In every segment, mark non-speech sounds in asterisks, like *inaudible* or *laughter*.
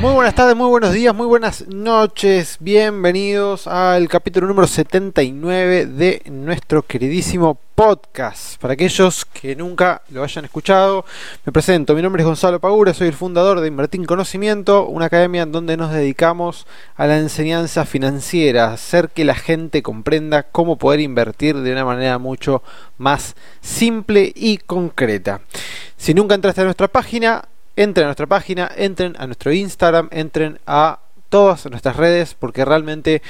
Muy buenas tardes, muy buenos días, muy buenas noches. Bienvenidos al capítulo número 79 de nuestro queridísimo podcast. Para aquellos que nunca lo hayan escuchado, me presento. Mi nombre es Gonzalo Pagura, soy el fundador de Invertir Conocimiento, una academia en donde nos dedicamos a la enseñanza financiera, hacer que la gente comprenda cómo poder invertir de una manera mucho más simple y concreta. Si nunca entraste a nuestra página, entren a nuestra página, entren a nuestro Instagram, entren a todas nuestras redes porque realmente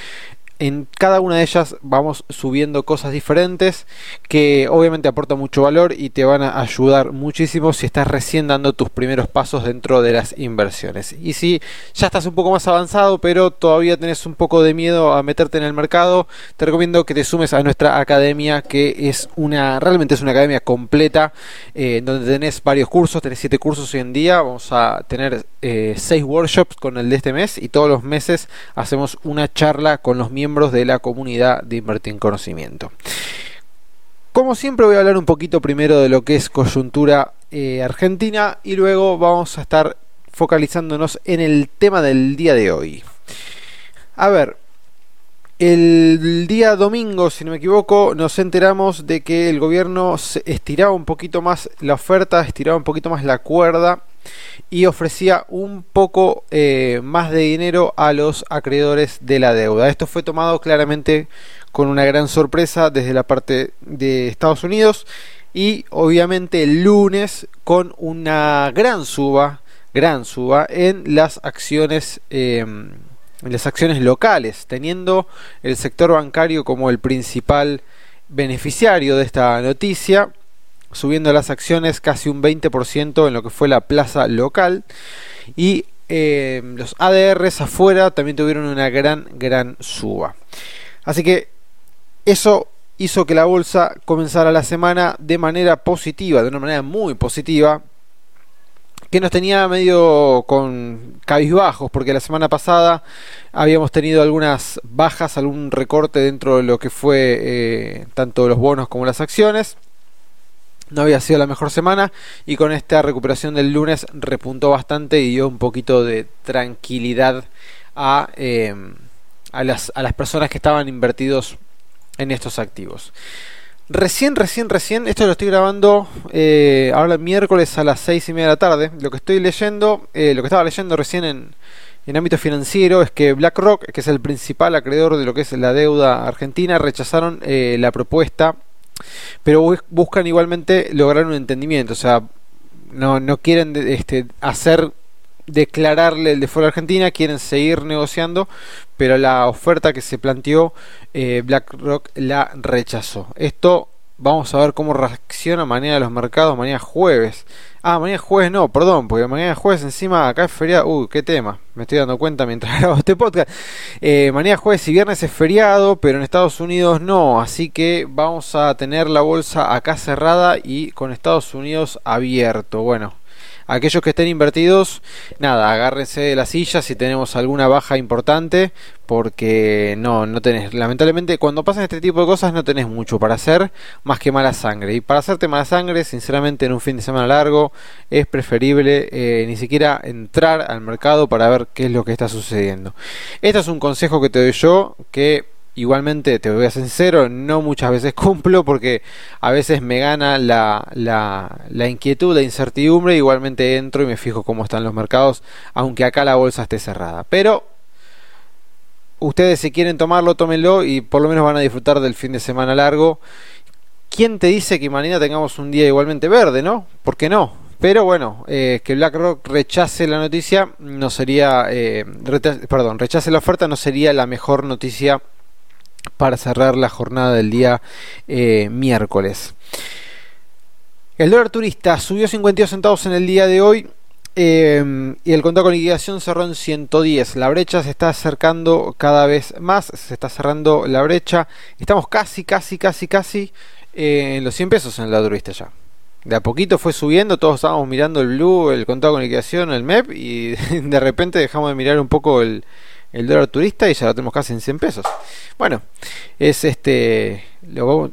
en cada una de ellas vamos subiendo cosas diferentes que obviamente aportan mucho valor y te van a ayudar muchísimo si estás recién dando tus primeros pasos dentro de las inversiones. Y si ya estás un poco más avanzado pero todavía tenés un poco de miedo a meterte en el mercado, te recomiendo que te sumes a nuestra academia que es una, realmente es una academia completa eh, donde tenés varios cursos, tenés siete cursos hoy en día, vamos a tener eh, seis workshops con el de este mes y todos los meses hacemos una charla con los miembros de la comunidad de Invertir en Conocimiento. Como siempre voy a hablar un poquito primero de lo que es coyuntura eh, argentina y luego vamos a estar focalizándonos en el tema del día de hoy. A ver, el día domingo, si no me equivoco, nos enteramos de que el gobierno estiraba un poquito más la oferta, estiraba un poquito más la cuerda y ofrecía un poco eh, más de dinero a los acreedores de la deuda. Esto fue tomado claramente con una gran sorpresa desde la parte de Estados Unidos y obviamente el lunes con una gran suba, gran suba en las acciones em, en las acciones locales, teniendo el sector bancario como el principal beneficiario de esta noticia subiendo las acciones casi un 20% en lo que fue la plaza local. Y eh, los ADRs afuera también tuvieron una gran, gran suba. Así que eso hizo que la bolsa comenzara la semana de manera positiva, de una manera muy positiva, que nos tenía medio con cabizbajos, porque la semana pasada habíamos tenido algunas bajas, algún recorte dentro de lo que fue eh, tanto los bonos como las acciones no había sido la mejor semana y con esta recuperación del lunes repuntó bastante y dio un poquito de tranquilidad a, eh, a, las, a las personas que estaban invertidos en estos activos. Recién, recién, recién, esto lo estoy grabando eh, ahora miércoles a las seis y media de la tarde. Lo que estoy leyendo, eh, lo que estaba leyendo recién en, en ámbito financiero es que BlackRock, que es el principal acreedor de lo que es la deuda argentina, rechazaron la propuesta pero buscan igualmente lograr un entendimiento, o sea, no, no quieren este, hacer declararle el default a Argentina, quieren seguir negociando, pero la oferta que se planteó eh, BlackRock la rechazó. Esto vamos a ver cómo reacciona mañana los mercados, mañana jueves. Ah, mañana jueves no, perdón, porque mañana jueves encima acá es feriado. Uy, qué tema, me estoy dando cuenta mientras *laughs* grabo este podcast. Eh, mañana jueves y viernes es feriado, pero en Estados Unidos no. Así que vamos a tener la bolsa acá cerrada y con Estados Unidos abierto. Bueno, aquellos que estén invertidos, nada, agárrense de la silla si tenemos alguna baja importante, porque no, no tenés, lamentablemente cuando pasan este tipo de cosas no tenés mucho para hacer más que mala sangre. Y para hacerte mala sangre, sinceramente en un fin de semana largo es preferible eh, ni siquiera entrar al mercado para ver qué es lo que está sucediendo. Este es un consejo que te doy yo, que igualmente te voy a ser sincero, no muchas veces *laughs* cumplo porque a veces me gana la, la, la, inquietud, la incertidumbre, igualmente entro y me fijo cómo están los mercados, aunque acá la bolsa esté cerrada. Pero ustedes si quieren tomarlo, tómenlo y por lo menos van a disfrutar del fin de semana largo. ¿Quién te dice que mañana tengamos un día igualmente verde, no? ¿Por qué no? Pero bueno, eh, que BlackRock rechace la noticia no sería, eh, perdón, rechace la oferta no sería la mejor noticia para cerrar la jornada del día eh, miércoles. El dólar turista subió 52 centavos en el día de hoy eh, y el contado con liquidación cerró en 110. La brecha se está acercando cada vez más, se está cerrando la brecha. Estamos casi, casi, casi, casi eh, en los 100 pesos en el dólar turista ya. De a poquito fue subiendo, todos estábamos mirando el blue, el contado con liquidación, el MEP y *laughs* de repente dejamos de mirar un poco el, el dólar turista y ya lo tenemos casi en 100 pesos. Bueno, es este,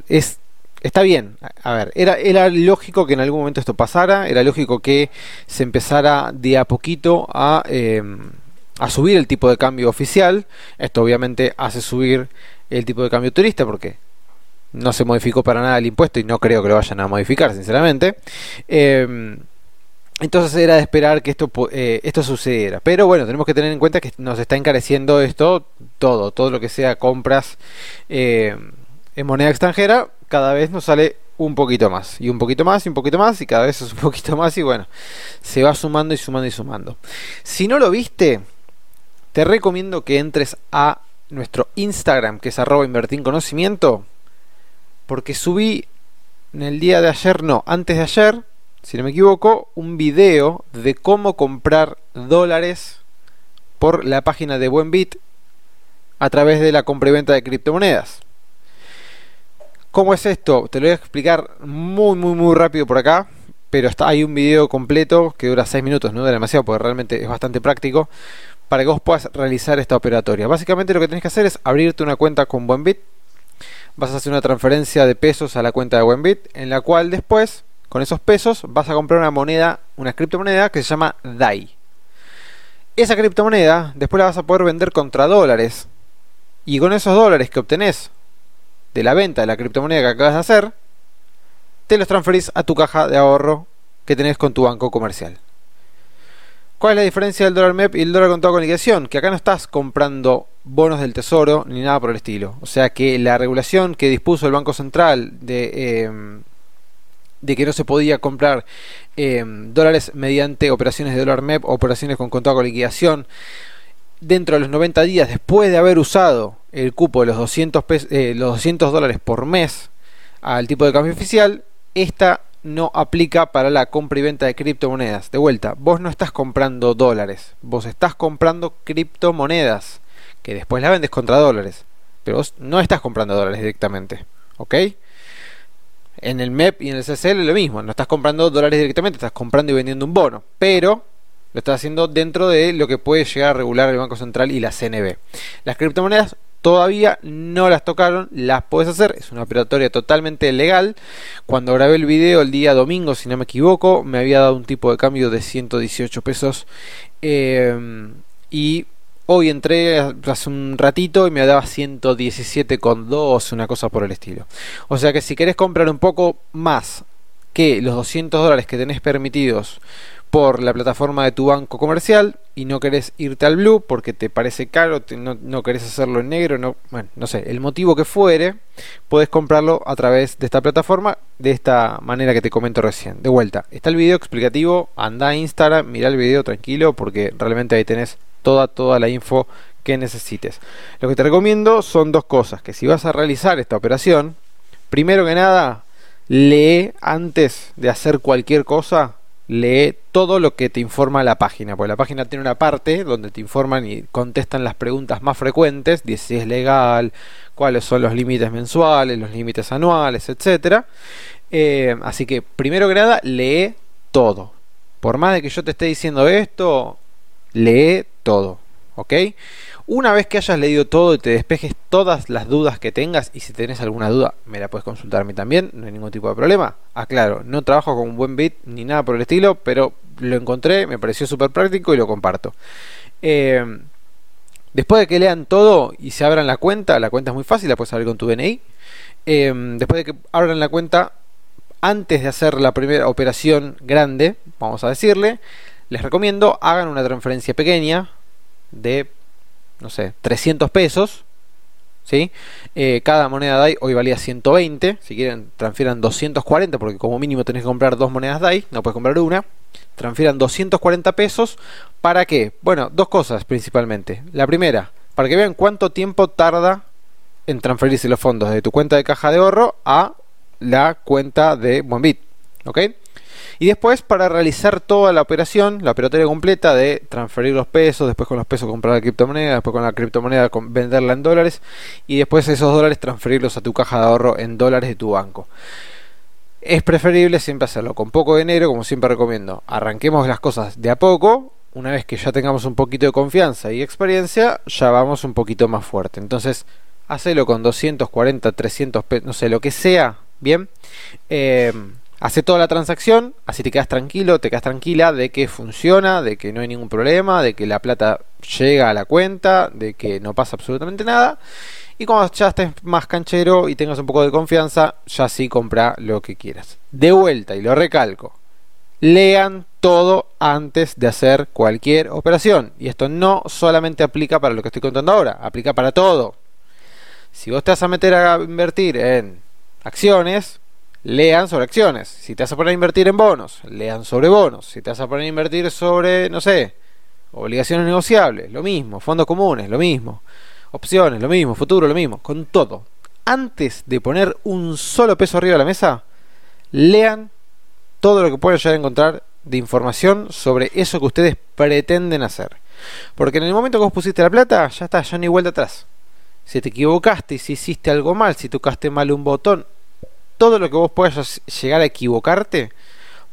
es está bien. A ver, era, era lógico que en algún momento esto pasara, era lógico que se empezara de a poquito a, em, a subir el tipo de cambio oficial. Esto obviamente hace subir el tipo de cambio turista porque no se modificó para nada el impuesto y no creo que lo vayan a modificar, sinceramente. Em, entonces era de esperar que esto, eh, esto sucediera. Pero bueno, tenemos que tener en cuenta que nos está encareciendo esto todo, todo lo que sea compras eh, en moneda extranjera, cada vez nos sale un poquito más, y un poquito más, y un poquito más, y cada vez es un *laughs* poquito más, y bueno, se va sumando y sumando y sumando. Si no lo viste, te recomiendo que entres a nuestro Instagram, que es arroba invertir conocimiento, porque subí en el día de ayer, no, antes de ayer, si no me equivoco, un video de cómo comprar dólares por la página de Buenbit a través de la compra y venta de criptomonedas. ¿Cómo es esto? Te lo voy a explicar muy, muy, muy rápido por acá. Pero está, hay un video completo que dura 6 minutos, no dura demasiado porque realmente es bastante práctico para que vos puedas realizar esta operatoria. Básicamente lo que tenés que hacer es abrirte una cuenta con Buenbit. Vas a hacer una transferencia de pesos a la cuenta de Buenbit, en la cual después con esos pesos vas a comprar una moneda, una criptomoneda que se llama DAI. Esa criptomoneda después la vas a poder vender contra dólares. Y con esos dólares que obtenés de la venta de la criptomoneda que acabas de hacer, te los transferís a tu caja de ahorro que tenés con tu banco comercial. ¿Cuál es la diferencia del dólar MEP y el dólar contado con liquidación? Que acá no estás comprando bonos del tesoro ni nada por el estilo. O sea que la regulación que dispuso el Banco Central de, em, de que no se podía comprar eh, dólares mediante operaciones de dólar MEP operaciones con contado con liquidación dentro de los 90 días después de haber usado el cupo de los 200, eh, los 200 dólares por mes al tipo de cambio oficial, esta no aplica para la compra y venta de criptomonedas. De vuelta, vos no estás comprando dólares, vos estás comprando criptomonedas que después la vendes contra dólares, pero vos no estás comprando dólares directamente, ¿ok? En el MEP y en el CCL lo mismo, no estás comprando dólares directamente, estás comprando y vendiendo un bono, pero lo estás haciendo dentro de lo que puede llegar a regular el Banco Central y la CNB. Las criptomonedas todavía no las tocaron, las puedes hacer, es una operatoria totalmente legal. Cuando grabé el video el día domingo, si no me equivoco, me había dado un tipo de cambio de 118 pesos eh, y Hoy entré hace un ratito y me daba 117,2, una cosa por el estilo. O sea que si querés comprar un poco más que los 200 dólares que tenés permitidos por la plataforma de tu banco comercial y no querés irte al blue porque te parece caro, no, no, querés hacerlo en negro, no, bueno, no sé, el motivo que fuere, puedes comprarlo a través de esta plataforma de esta manera que te comento recién. De vuelta, está el video explicativo, anda a Instagram, mira el video tranquilo porque realmente ahí tenés toda, toda la info que necesites. Lo que te recomiendo son dos cosas, que si vas a realizar esta operación, primero que nada, lee antes de hacer cualquier cosa, lee todo lo que te informa la página, porque la página tiene una parte donde te informan y contestan las preguntas más frecuentes, si es legal, cuáles son los límites mensuales, los límites anuales, etcétera. Eh, así que primero que nada, lee todo. Por más de que yo te esté diciendo esto, lee todo, ¿ok? Una vez que hayas leído todo y te despejes todas las dudas que tengas, y si tenés alguna duda, me la puedes consultar a mí también, no hay ningún tipo de problema. Aclaro, no trabajo con un buen bit ni nada por el estilo, pero lo encontré, me pareció súper práctico y lo comparto. Eh, después de que lean todo y se abran la cuenta, la cuenta es muy fácil, la puedes abrir con tu DNI. Eh, después de que abran la cuenta, antes de hacer la primera operación grande, vamos a decirle, les recomiendo hagan una transferencia pequeña de, no sé, 300 pesos. ¿sí? Eh, cada moneda DAI hoy valía 120. Si quieren, transfieran 240 porque como mínimo tenés que comprar dos monedas DAI, no puedes comprar una. Transfieran 240 pesos. ¿Para qué? Bueno, dos cosas principalmente. La primera, para que vean cuánto tiempo tarda en transferirse los fondos de tu cuenta de caja de ahorro a la cuenta de Buenbit. ¿Ok? Y después para realizar toda la operación, la operatoria completa de transferir los pesos, después con los pesos comprar la criptomoneda, después con la criptomoneda venderla en dólares y después esos dólares transferirlos a tu caja de ahorro en dólares de tu banco. Es preferible siempre hacerlo con poco dinero, como siempre recomiendo. Arranquemos las cosas de a poco una vez que ya tengamos un poquito de confianza y experiencia, ya vamos un poquito más fuerte. Entonces, hacelo con 240, 300 pesos, no sé, lo que sea, ¿bien? Eh, hace toda la transacción, así te quedas tranquilo, te quedas tranquila de que funciona, de que no hay ningún problema, de que la plata llega a la cuenta, de que no pasa absolutamente nada. Y cuando ya estés más canchero y tengas un poco de confianza, ya sí compra lo que quieras. De vuelta, y lo recalco, lean todo antes de hacer cualquier operación. Y esto no solamente aplica para lo que estoy contando ahora, aplica para todo. Si vos te vas a meter a invertir en acciones, lean sobre acciones. Si te vas a poner a invertir en bonos, lean sobre bonos. Si te vas a poner a invertir sobre, no sé, obligaciones negociables, lo mismo. Fondos comunes, lo mismo. Opciones, lo mismo. Futuro, lo mismo. Con todo. Antes de poner un solo peso arriba de la mesa, lean todo lo que pueden llegar a encontrar de información sobre eso que ustedes pretenden hacer. Porque en el momento que vos pusiste la plata, ya está, ya ni vuelta atrás. Si te equivocaste, si hiciste algo mal, si tocaste mal un botón, todo lo que vos puedas llegar a equivocarte,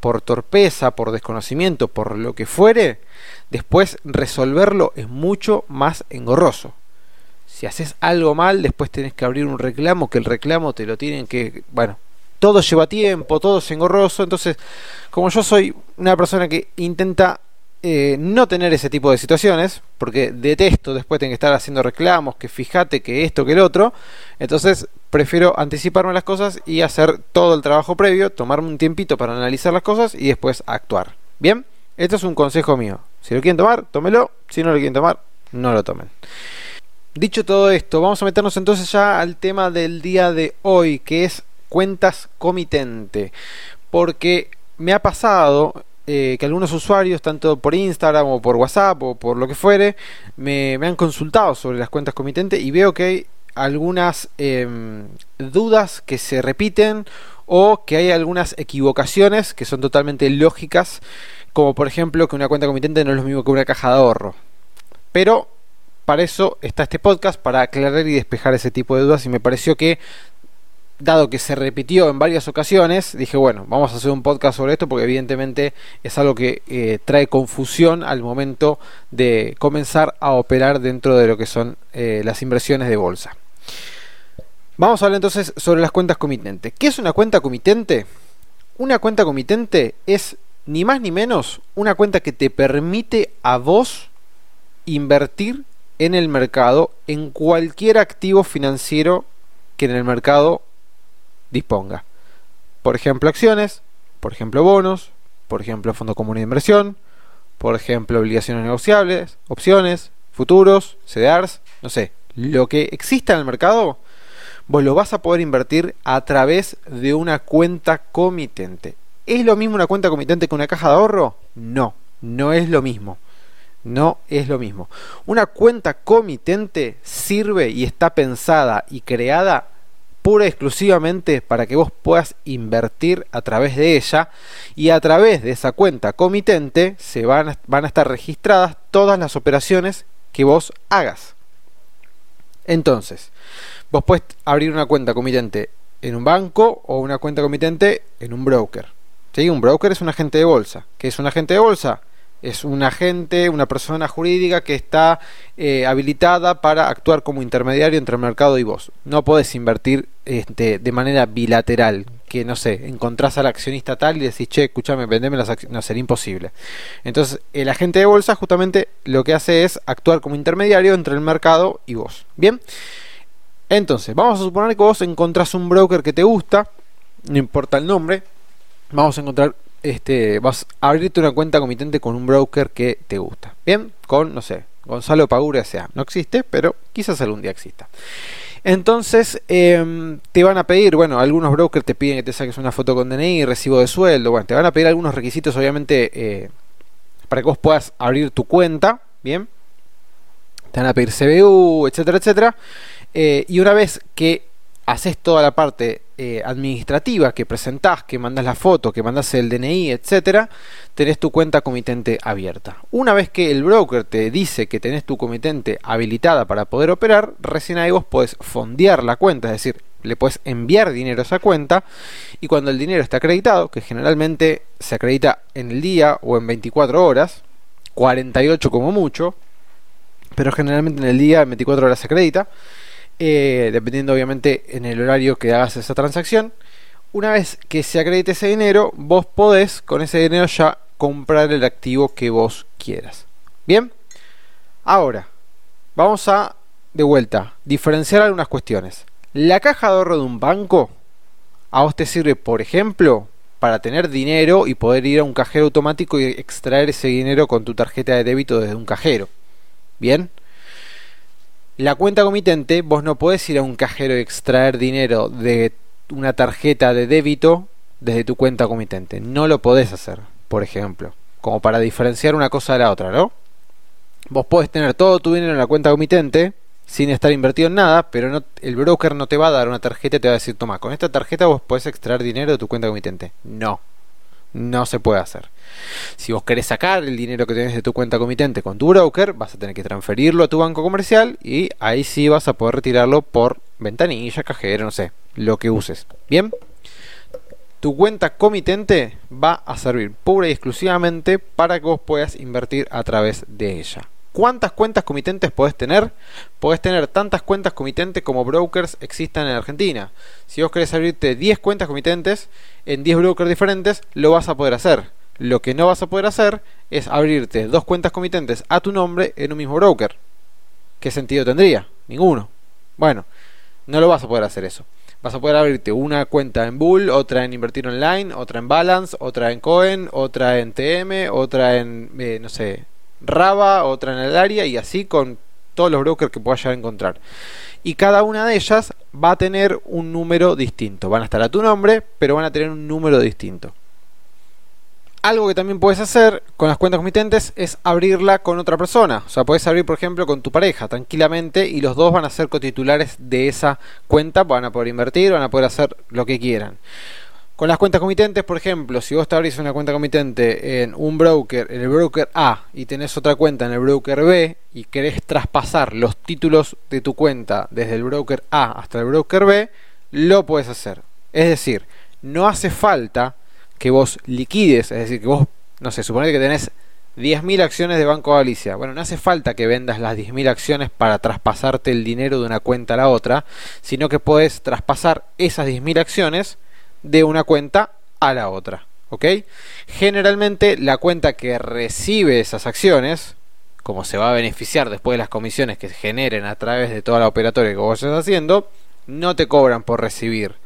por torpeza, por desconocimiento, por lo que fuere, después resolverlo es mucho más engorroso. Si haces algo mal, después tenés que abrir un reclamo, que el reclamo te lo tienen que, bueno, todo lleva tiempo, todo es engorroso, entonces, como yo soy una persona que intenta eh, no tener ese tipo de situaciones, porque detesto después tener que estar haciendo reclamos, que fíjate que esto, que el otro, entonces prefiero anticiparme las cosas y hacer todo el trabajo previo, tomarme un tiempito para analizar las cosas y después actuar. Bien, esto es un consejo mío. Si lo quieren tomar, tómelo, si no lo quieren tomar, no lo tomen. Dicho todo esto, vamos a meternos entonces ya al tema del día de hoy, que es cuentas comitente. Porque me ha pasado eh, que algunos usuarios, tanto por Instagram o por WhatsApp o por lo que fuere, me, han consultado sobre las cuentas comitentes y veo que hay algunas em, dudas que se repiten o que hay algunas equivocaciones que son totalmente lógicas, como por ejemplo que una cuenta comitente no es lo mismo que una caja de ahorro. Pero para eso está este podcast, para aclarar y despejar ese tipo de dudas y me pareció que dado que se repitió en varias ocasiones, dije, bueno, vamos a hacer un podcast sobre esto porque evidentemente es algo que eh, trae confusión al momento de comenzar a operar dentro de lo que son eh, las inversiones de bolsa. Vamos a hablar entonces sobre las cuentas comitentes. ¿Qué es una cuenta comitente? Una cuenta comitente es ni más ni menos una cuenta que te permite a vos invertir en el mercado en cualquier activo financiero que en el mercado disponga. Por ejemplo, acciones, por ejemplo, bonos, por ejemplo, fondo común de inversión, por ejemplo, obligaciones negociables, opciones, futuros, CDRs, no sé, lo que exista en el mercado, vos lo vas a poder invertir a través de una cuenta comitente. ¿Es lo mismo una cuenta comitente que una caja de ahorro? No, no es lo mismo. No es lo mismo. Una cuenta comitente sirve y está pensada y creada pura y exclusivamente para que vos puedas invertir a través de ella y a través de esa cuenta comitente se van a, van a estar registradas todas las operaciones que vos hagas. Entonces, vos puedes abrir una cuenta comitente en un banco o una cuenta comitente en un broker. ¿Sí? Un broker es un agente de bolsa. ¿Qué es un agente de bolsa? Es un agente, una persona jurídica que está eh, habilitada para actuar como intermediario entre el mercado y vos. No podés invertir este, de manera bilateral, que no sé, encontrás al accionista tal y decís, che, escúchame, vendeme las acciones. No, sería imposible. Entonces, el agente de bolsa justamente lo que hace es actuar como intermediario entre el mercado y vos. Bien, entonces, vamos a suponer que vos encontrás un broker que te gusta, no importa el nombre, vamos a encontrar este, vas a abrirte una cuenta comitente con un broker que te gusta. Bien, con, no sé, Gonzalo Pagura sea. No existe, pero quizás algún día exista. Entonces em, te van a pedir, bueno, algunos brokers te piden que te saques una foto con DNI recibo de sueldo. Bueno, te van a pedir algunos requisitos, obviamente, eh, para que vos puedas abrir tu cuenta. Bien, te van a pedir CBU, etcétera, etcétera. Eh, y una vez que haces toda la parte eh, administrativa que presentás, que mandas la foto, que mandas el DNI, etcétera, tenés tu cuenta comitente abierta. Una vez que el broker te dice que tenés tu comitente habilitada para poder operar, recién ahí vos podés fondear la cuenta, es decir, le puedes enviar dinero a esa cuenta y cuando el dinero está acreditado, que generalmente se acredita en el día o en 24 horas, 48 como mucho, pero generalmente en el día, en 24 horas se acredita, eh, dependiendo obviamente en el horario que hagas esa transacción. Una vez que se acredite ese dinero, vos podés con ese dinero ya comprar el activo que vos quieras. Bien, ahora vamos a de vuelta diferenciar algunas cuestiones. La caja de ahorro de un banco a vos te sirve, por ejemplo, para tener dinero y poder ir a un cajero automático y extraer ese dinero con tu tarjeta de débito desde un cajero. Bien. La cuenta comitente, vos no podés ir a un cajero y extraer dinero de una tarjeta de débito desde tu cuenta comitente. No lo podés hacer, por ejemplo. Como para diferenciar una cosa de la otra, ¿no? Vos podés tener todo tu dinero en la cuenta comitente sin estar invertido en nada, pero no, el broker no te va a dar una tarjeta y te va a decir, toma, con esta tarjeta vos podés extraer dinero de tu cuenta comitente. No, no se puede hacer. Si vos querés sacar el dinero que tenés de tu cuenta comitente con tu broker, vas a tener que transferirlo a tu banco comercial y ahí sí vas a poder retirarlo por ventanilla, cajero, no sé, lo que uses. Bien, tu cuenta comitente va a servir pura y exclusivamente para que vos puedas invertir a través de ella. ¿Cuántas cuentas comitentes podés tener? Podés tener tantas cuentas comitentes como brokers existan en Argentina. Si vos querés abrirte 10 cuentas comitentes en 10 brokers diferentes, lo vas a poder hacer. Lo que no vas a poder hacer es abrirte dos cuentas comitentes a tu nombre en un mismo broker. ¿Qué sentido tendría? Ninguno. Bueno, no lo vas a poder hacer eso. Vas a poder abrirte una cuenta en Bull, otra en Invertir Online, otra en Balance, otra en Cohen, otra en TM, otra en, eh, no sé, Raba, otra en el área y así con todos los brokers que puedas encontrar. Y cada una de ellas va a tener un número distinto. Van a estar a tu nombre, pero van a tener un número distinto. Algo que también puedes hacer con las cuentas comitentes es abrirla con otra persona. O sea, puedes abrir, por ejemplo, con tu pareja tranquilamente y los dos van a ser cotitulares de esa cuenta, van a poder invertir, van a poder hacer lo que quieran. Con las cuentas comitentes, por ejemplo, si vos te abrís una cuenta comitente en un broker, en el broker A, y tenés otra cuenta en el broker B, y querés traspasar los títulos de tu cuenta desde el broker A hasta el broker B, lo puedes hacer. Es decir, no hace falta que vos liquides, es decir, que vos, no sé, suponete que tenés 10.000 acciones de Banco Galicia. Bueno, no hace falta que vendas las 10.000 acciones para traspasarte el dinero de una cuenta a la otra, sino que puedes traspasar esas 10.000 acciones de una cuenta a la otra. ¿Ok? Generalmente la cuenta que recibe esas acciones, como se va a beneficiar después de las comisiones que se generen a través de toda la operatoria que vos estás haciendo, no te cobran por recibir.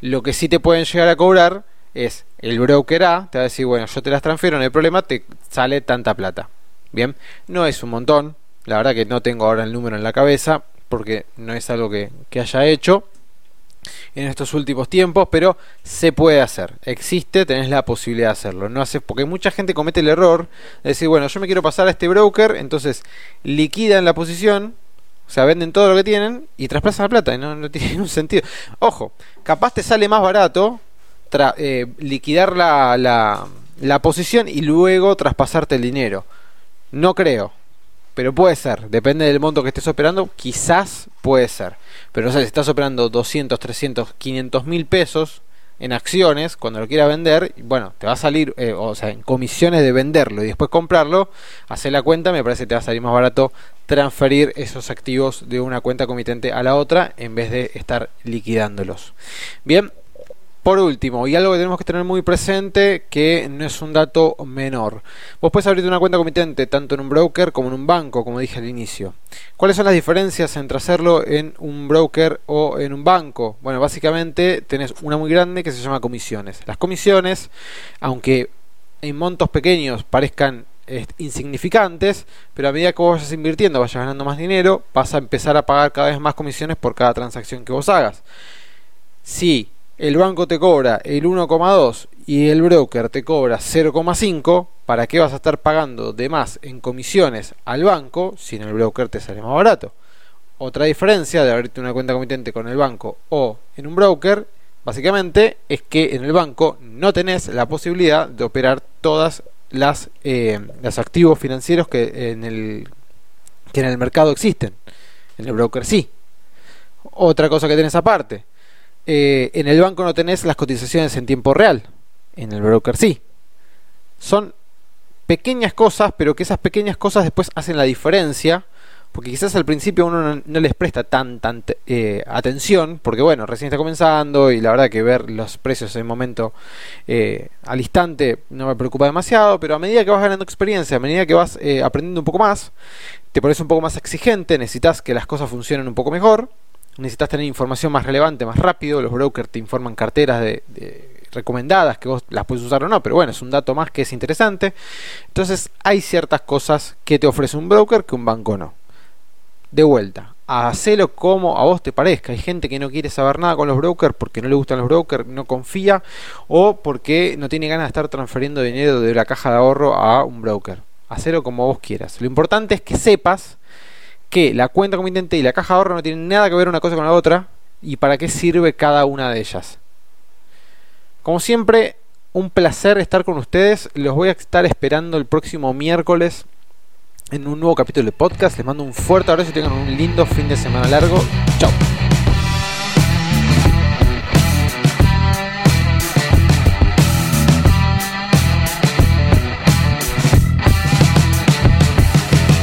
Lo que sí te pueden llegar a cobrar es el broker A, te va a decir, bueno, yo te las transfiero, no hay problema, te sale tanta plata. Bien, no es un montón, la verdad que no tengo ahora el número en la cabeza, porque no es algo que, que haya hecho, en estos últimos tiempos, pero se puede hacer. Existe, tenés la posibilidad de hacerlo. No haces porque mucha gente comete el error de decir, bueno, yo me quiero pasar a este broker, entonces liquidan la posición, o sea, venden todo lo que tienen y traspasan la plata. Y no, *laughs* tiene ningún sentido. Ojo, capaz te sale más barato eh, liquidar la, la, la posición y luego traspasarte el dinero. No creo. Pero puede ser, depende del monto que estés operando, quizás puede ser. Pero no sé, si estás operando 200, 300, 500 mil pesos en acciones, cuando lo quieras vender, bueno, te va a salir, eh, o sea, en comisiones de venderlo y después comprarlo, hacer la cuenta, me parece que te va a salir más barato transferir esos activos de una cuenta comitente a la otra en vez de estar liquidándolos. Bien, por último, y algo que tenemos que tener muy presente, que no es un dato menor. Vos puedes abrirte una cuenta comitente tanto en un broker como en un banco, como dije al inicio. ¿Cuáles son las diferencias entre hacerlo en un broker o en un banco? Bueno, básicamente tenés una muy grande que se llama comisiones. Las comisiones, aunque en montos pequeños parezcan insignificantes, pero a medida que vos vayas invirtiendo, vayas ganando más dinero, vas a empezar a pagar cada vez más comisiones por cada transacción que vos hagas. Si el banco te cobra el 1,2 y el broker te cobra 0,5, ¿para qué vas a estar pagando de más en comisiones al banco si en el broker te sale más barato? Otra diferencia de abrirte una cuenta comitente con el banco o en un broker, básicamente, es que en el banco no tenés la posibilidad de operar todas las eh, los activos financieros que en el que en el mercado existen. En el broker sí. Otra cosa que tenés aparte, eh, en el banco no tenés las cotizaciones en tiempo real, en el broker sí. Son pequeñas cosas, pero que esas pequeñas cosas después hacen la diferencia porque quizás al principio uno no, les presta tan, tan eh, atención, porque bueno, recién está comenzando y la verdad que ver los precios en el momento eh, al instante no me preocupa demasiado, pero a medida que vas ganando experiencia, a medida que vas eh, aprendiendo un poco más, te pones un poco más exigente, necesitas que las cosas funcionen un poco mejor, necesitas tener información más relevante, más rápido, los brokers te informan carteras recomendadas que vos las puedes usar o no, pero bueno, es un dato más que es interesante. Entonces hay ciertas cosas que te ofrece un broker que un banco no de vuelta, hacelo como a vos te parezca. Hay gente que no quiere saber nada con los brokers porque no le gustan los brokers, no confía o porque no tiene ganas de estar transfiriendo dinero de la caja de ahorro a un broker. Hacelo como vos quieras. Lo importante es que sepas que la cuenta comitente y la caja de ahorro no tienen nada que ver una cosa con la otra y para qué sirve cada una de ellas. Como siempre, un placer estar con ustedes. Los voy a estar esperando el próximo miércoles en un nuevo capítulo de podcast. Les mando un fuerte abrazo y tengan un lindo fin de semana largo. Chao.